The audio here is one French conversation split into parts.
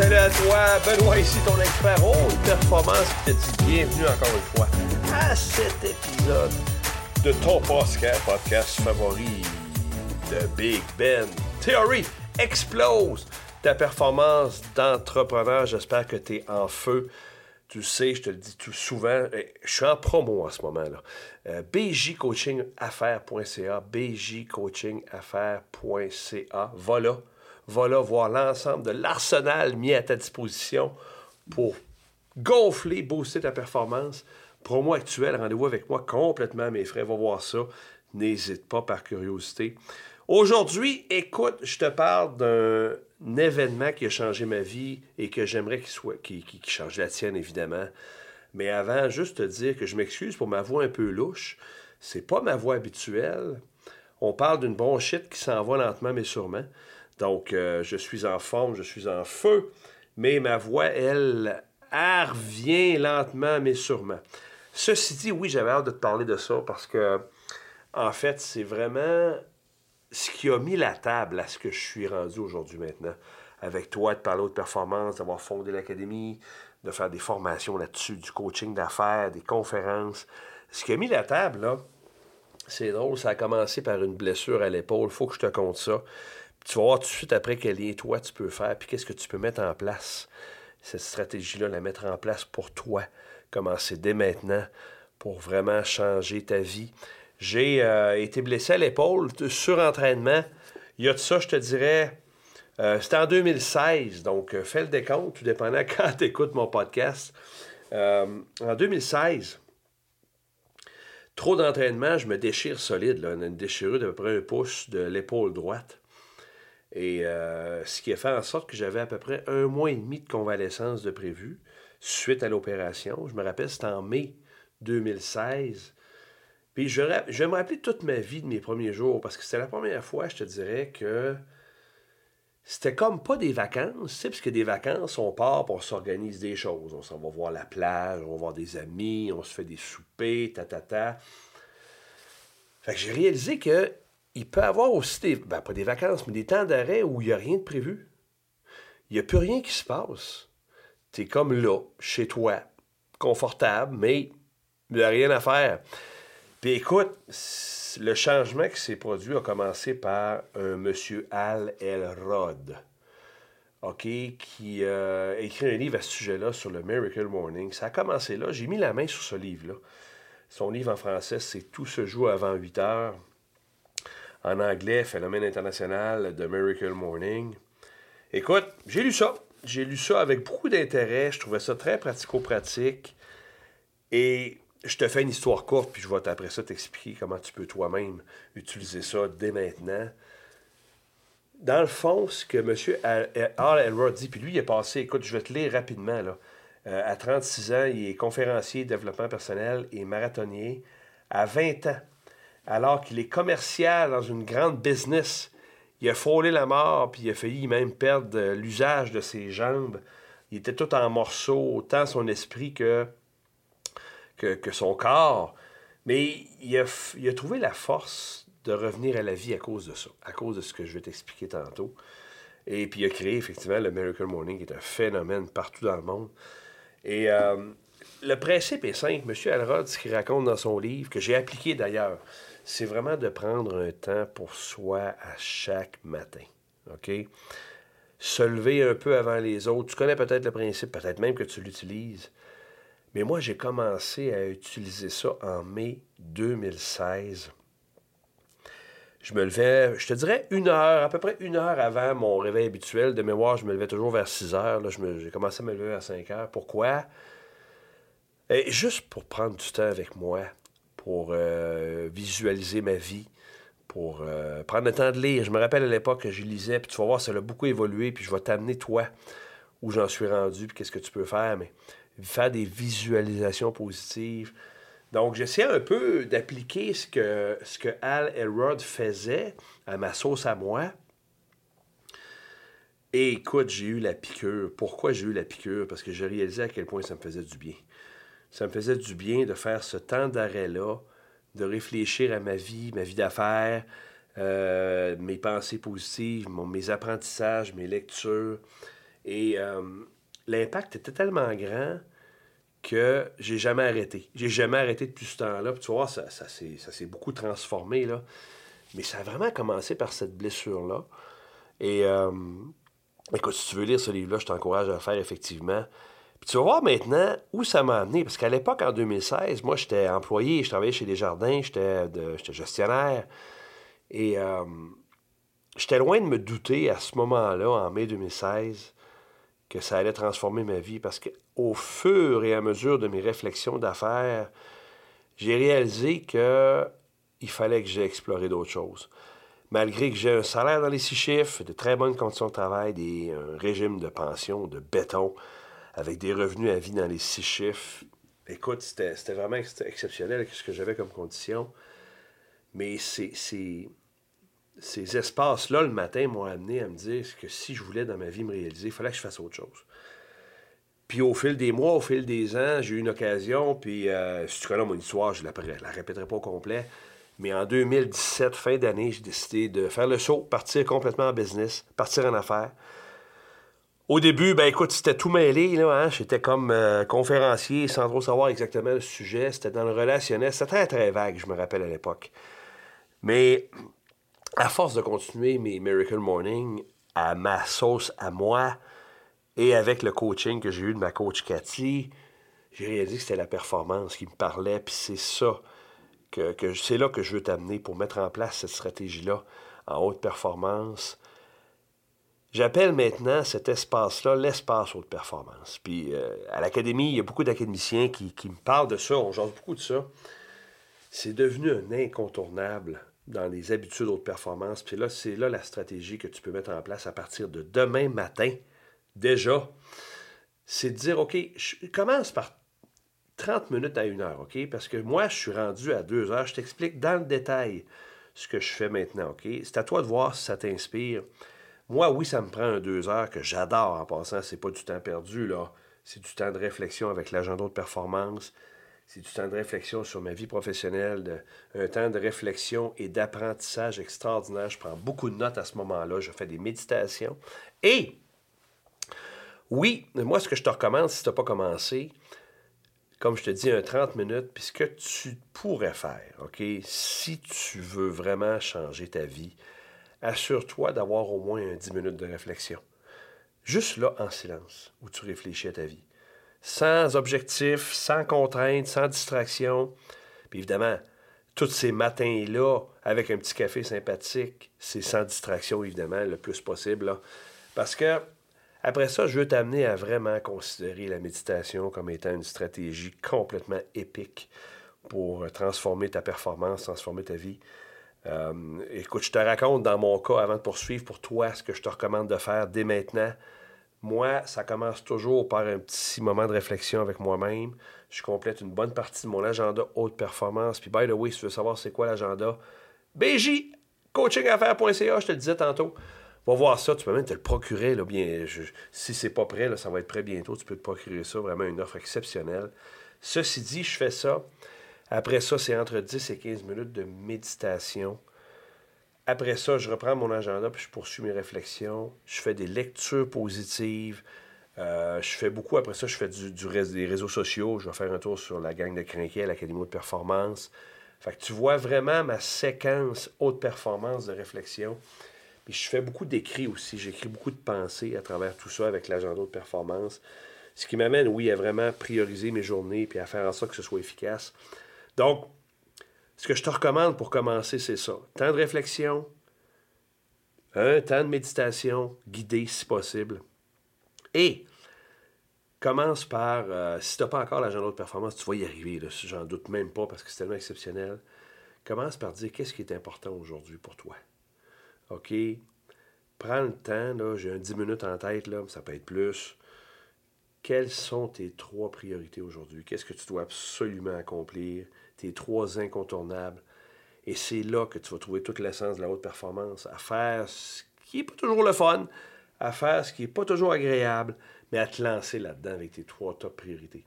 à toi, Benoît ici, ton expert haute performance, qui te bienvenue encore une fois à cet épisode de ton podcast, podcast favori de Big Ben. Theory explose ta performance d'entrepreneur. J'espère que tu es en feu. Tu sais, je te le dis tout souvent, je suis en promo en ce moment-là. Euh, bjcoachingaffaires.ca, bjcoachingaffaires.ca. Voilà va là voir l'ensemble de l'arsenal mis à ta disposition pour gonfler, booster ta performance. Promo actuel, rendez-vous avec moi complètement mes frais, va voir ça. N'hésite pas par curiosité. Aujourd'hui, écoute, je te parle d'un événement qui a changé ma vie et que j'aimerais qu'il soit, qui, change la tienne évidemment. Mais avant, juste te dire que je m'excuse pour ma voix un peu louche. C'est pas ma voix habituelle. On parle d'une bronchite qui s'en va lentement mais sûrement. Donc, euh, je suis en forme, je suis en feu, mais ma voix, elle, revient lentement, mais sûrement. Ceci dit, oui, j'avais hâte de te parler de ça parce que, en fait, c'est vraiment ce qui a mis la table à ce que je suis rendu aujourd'hui maintenant. Avec toi, de parler de performance, d'avoir fondé l'académie, de faire des formations là-dessus, du coaching d'affaires, des conférences. Ce qui a mis la table, là, c'est drôle, ça a commencé par une blessure à l'épaule. Faut que je te compte ça tu vas voir tout de suite après quel est toi tu peux faire, puis qu'est-ce que tu peux mettre en place. Cette stratégie-là, la mettre en place pour toi. Commencer dès maintenant pour vraiment changer ta vie. J'ai euh, été blessé à l'épaule, surentraînement. Il y a de ça, je te dirais, euh, c'était en 2016, donc euh, fais le décompte, tout dépendant quand tu écoutes mon podcast. en 2016, trop d'entraînement, je me déchire solide, là, une déchirure d'à peu près un pouce de l'épaule droite. Et euh, ce qui a fait en sorte que j'avais à peu près un mois et demi de convalescence de prévu suite à l'opération. Je me rappelle, c'était en mai 2016. Puis je, je vais me rappeler toute ma vie de mes premiers jours parce que c'était la première fois, je te dirais, que c'était comme pas des vacances, tu sais, parce que des vacances, on part, on s'organise des choses. On s'en va voir la plage, on va voir des amis, on se fait des soupers, ta ta ta. Fait que j'ai réalisé que il peut avoir aussi des, ben, pas des vacances, mais des temps d'arrêt où il n'y a rien de prévu. Il n'y a plus rien qui se passe. Tu es comme là, chez toi, confortable, mais il n'y a rien à faire. Puis écoute, le changement qui s'est produit a commencé par un monsieur Al Elrod, OK, qui euh, a écrit un livre à ce sujet-là sur le Miracle Morning. Ça a commencé là. J'ai mis la main sur ce livre-là. Son livre en français, c'est Tout se joue avant 8 heures en anglais, Phénomène international de Miracle Morning. Écoute, j'ai lu ça. J'ai lu ça avec beaucoup d'intérêt. Je trouvais ça très pratico-pratique. Et je te fais une histoire courte, puis je vais après ça t'expliquer comment tu peux toi-même utiliser ça dès maintenant. Dans le fond, ce que M. Al Elrod dit, puis lui, il est passé, écoute, je vais te lire rapidement, là. Euh, à 36 ans, il est conférencier développement personnel et marathonnier. À 20 ans, alors qu'il est commercial dans une grande business. Il a frôlé la mort, puis il a failli même perdre l'usage de ses jambes. Il était tout en morceaux, autant son esprit que, son corps. Mais il a, il a, trouvé la force de revenir à la vie à cause de ça, à cause de ce que je vais t'expliquer tantôt. Et puis il a créé effectivement le Miracle Morning, qui est un phénomène partout dans le monde. Et euh, le principe est simple. M. Alrod, ce qu'il raconte dans son livre, que j'ai appliqué d'ailleurs, c'est vraiment de prendre un temps pour soi à chaque matin. OK? Se lever un peu avant les autres. Tu connais peut-être le principe, peut-être même que tu l'utilises. Mais moi, j'ai commencé à utiliser ça en mai 2016. Je me levais, je te dirais, une heure, à peu près une heure avant mon réveil habituel. De mémoire, je me levais toujours vers 6 heures. Là, j'ai commencé à me lever à 5 heures. Pourquoi? Et juste pour prendre du temps avec moi pour euh, visualiser ma vie, pour euh, prendre le temps de lire. Je me rappelle à l'époque que je lisais, puis tu vas voir, ça a beaucoup évolué, puis je vais t'amener, toi, où j'en suis rendu, puis qu'est-ce que tu peux faire, mais faire des visualisations positives. Donc, j'essaie un peu d'appliquer ce que, ce que Al Elrod faisait à ma sauce à moi. Et écoute, j'ai eu la piqûre. Pourquoi j'ai eu la piqûre? Parce que j'ai réalisé à quel point ça me faisait du bien ça me faisait du bien de faire ce temps d'arrêt-là, de réfléchir à ma vie, ma vie d'affaires, euh, mes pensées positives, mes apprentissages, mes lectures. Et euh, l'impact était tellement grand que j'ai jamais arrêté. J'ai jamais arrêté depuis ce temps-là. Puis tu vois, ça, ça s'est beaucoup transformé, là. Mais ça a vraiment commencé par cette blessure-là. Et euh, écoute, si tu veux lire ce livre-là, je t'encourage à le faire effectivement. Puis tu vas voir maintenant où ça m'a amené. Parce qu'à l'époque, en 2016, moi, j'étais employé, je travaillais chez Desjardins, j'étais gestionnaire. Et euh, j'étais loin de me douter à ce moment-là, en mai 2016, que ça allait transformer ma vie. Parce qu'au fur et à mesure de mes réflexions d'affaires, j'ai réalisé que il fallait que j'aie exploré d'autres choses. Malgré que j'ai un salaire dans les six chiffres, de très bonnes conditions de travail, des, un régime de pension de béton, avec des revenus à vie dans les six chiffres, écoute, c'était vraiment exceptionnel ce que j'avais comme condition. Mais ces espaces-là, le matin, m'ont amené à me dire que si je voulais dans ma vie me réaliser, il fallait que je fasse autre chose. Puis au fil des mois, au fil des ans, j'ai eu une occasion, puis euh, si tu connais mon histoire, je ne la, répéterai pas au complet, mais en 2017, fin d'année, j'ai décidé de faire le saut, partir complètement en business, partir en affaires. Au début, ben écoute, c'était tout mêlé, là, hein? j'étais comme euh, conférencier sans trop savoir exactement le sujet, c'était dans le relationnel, c'était très très vague, je me rappelle à l'époque. Mais à force de continuer mes Miracle Morning à ma sauce à moi et avec le coaching que j'ai eu de ma coach Cathy, j'ai réalisé que c'était la performance qui me parlait, puis c'est ça que, c'est là que je veux t'amener pour mettre en place cette stratégie-là en haute performance. J'appelle maintenant cet espace-là l'espace haute performance. Puis euh, à l'académie, il y a beaucoup d'académiciens qui, qui, me parlent de ça, on jase beaucoup de ça. C'est devenu un incontournable dans les habitudes haute performance. Puis là, c'est là la stratégie que tu peux mettre en place à partir de demain matin, déjà. C'est de dire, OK, je commence par 30 minutes à une heure, OK? Parce que moi, je suis rendu à deux heures. Je t'explique dans le détail ce que je fais maintenant, OK? C'est à toi de voir si ça t'inspire. Moi, oui, ça me prend un deux heures que j'adore en passant. C'est pas du temps perdu, là. C'est du temps de réflexion avec l'agenda de performance c'est du temps de réflexion sur ma vie professionnelle, un temps de réflexion et d'apprentissage extraordinaire. Je prends beaucoup de notes à ce moment-là, je fais des méditations. Et, oui, moi, ce que je te recommande, si tu n'as pas commencé, comme je te dis, un 30 minutes, puis ce que tu pourrais faire, OK, si tu veux vraiment changer ta vie, assure-toi d'avoir au moins un 10 minutes de réflexion. Juste là, en silence, où tu réfléchis à ta vie sans objectif, sans contrainte, sans distraction. Puis évidemment, tous ces matins-là, avec un petit café sympathique, c'est sans distraction, évidemment, le plus possible. Parce que, après ça, je veux t'amener à vraiment considérer la méditation comme étant une stratégie complètement épique pour transformer ta performance, transformer ta vie. Euh, écoute, je te raconte dans mon cas, avant de poursuivre pour toi, ce que je te recommande de faire dès maintenant moi, ça commence toujours par un petit moment de réflexion avec moi-même. Je complète une bonne partie de mon agenda haute performance. Puis, by the way, si tu veux savoir c'est quoi l'agenda, BJ, coachingaffaires.ca, je te le disais tantôt. Va voir ça, tu peux même te le procurer. Là, bien, si c'est pas prêt, ça va être prêt bientôt. Tu peux te procurer ça, vraiment une offre exceptionnelle. Ceci dit, je fais ça. Après ça, c'est entre 10 et 15 minutes de méditation après ça, je reprends mon agenda puis je poursuis mes réflexions. Je fais des lectures positives. Euh, je fais beaucoup. Après ça, je fais du, des réseaux sociaux. Je vais faire un tour sur la gang de Crinquet, l'Académie de performance. Fait que tu vois vraiment ma séquence haute performance de réflexion. Je fais beaucoup d'écrits aussi. J'écris beaucoup de pensées à travers tout ça avec l'agenda de performance. Ce qui m'amène, oui, à vraiment prioriser mes journées puis à faire en sorte que ce soit efficace. Donc, ce que je te recommande pour commencer, c'est ça. Temps de réflexion, un temps de méditation guidé si possible. Et commence par, euh, si tu n'as pas encore l'agenda de performance, tu vas y arriver, j'en doute même pas parce que c'est tellement exceptionnel. Commence par dire qu'est-ce qui est important aujourd'hui pour toi. OK? Prends le temps, j'ai un 10 minutes en tête, là, ça peut être plus. Quelles sont tes trois priorités aujourd'hui? Qu'est-ce que tu dois absolument accomplir? Tes trois incontournables. Et c'est là que tu vas trouver toute l'essence de la haute performance, à faire ce qui n'est pas toujours le fun, à faire ce qui n'est pas toujours agréable, mais à te lancer là-dedans avec tes trois top priorités.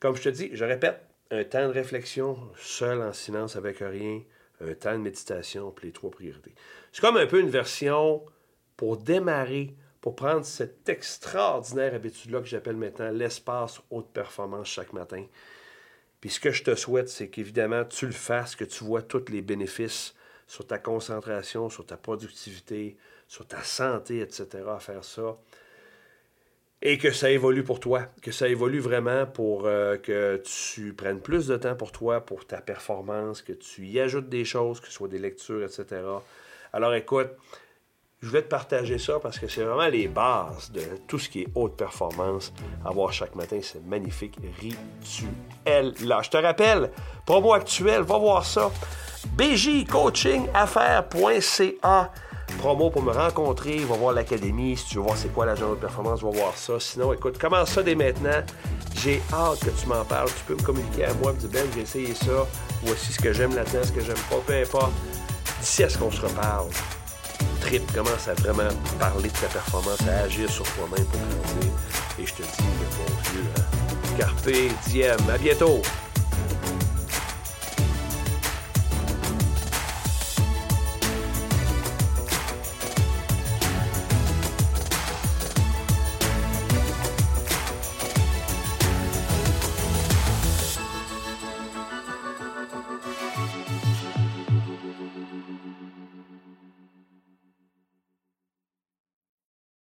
Comme je te dis, je répète, un temps de réflexion, seul en silence avec rien, un temps de méditation, puis les trois priorités. C'est comme un peu une version pour démarrer, pour prendre cette extraordinaire habitude-là que j'appelle maintenant l'espace haute performance chaque matin. Puis ce que je te souhaite, c'est qu'évidemment, tu le fasses, que tu vois tous les bénéfices sur ta concentration, sur ta productivité, sur ta santé, etc., à faire ça. Et que ça évolue pour toi, que ça évolue vraiment pour euh, que tu prennes plus de temps pour toi, pour ta performance, que tu y ajoutes des choses, que ce soit des lectures, etc. Alors écoute, je voulais te partager ça parce que c'est vraiment les bases de tout ce qui est haute performance. À voir chaque matin, c'est magnifique. Rituel. Là, je te rappelle, promo actuel, va voir ça. bjcoachingaffaires.ca promo pour me rencontrer, va voir l'académie, si tu veux voir c'est quoi la de performance, va voir ça. Sinon, écoute, commence ça dès maintenant. J'ai hâte que tu m'en parles. Tu peux me communiquer à moi, me dire Ben, j'ai essayé ça. Voici ce que j'aime là-dedans, ce que j'aime pas, peu importe. D'ici à ce qu'on se reparle commence à vraiment parler de ta performance, à agir sur toi-même pour grandir. Et je te dis, bon Dieu, hein? Carpe diem. À bientôt!